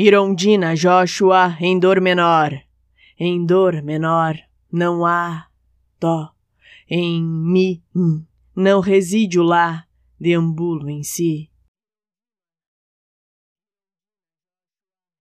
Irondina, Joshua, em dor menor. Em dor menor não há dó. Em mi, não reside o lá, deambulo em si.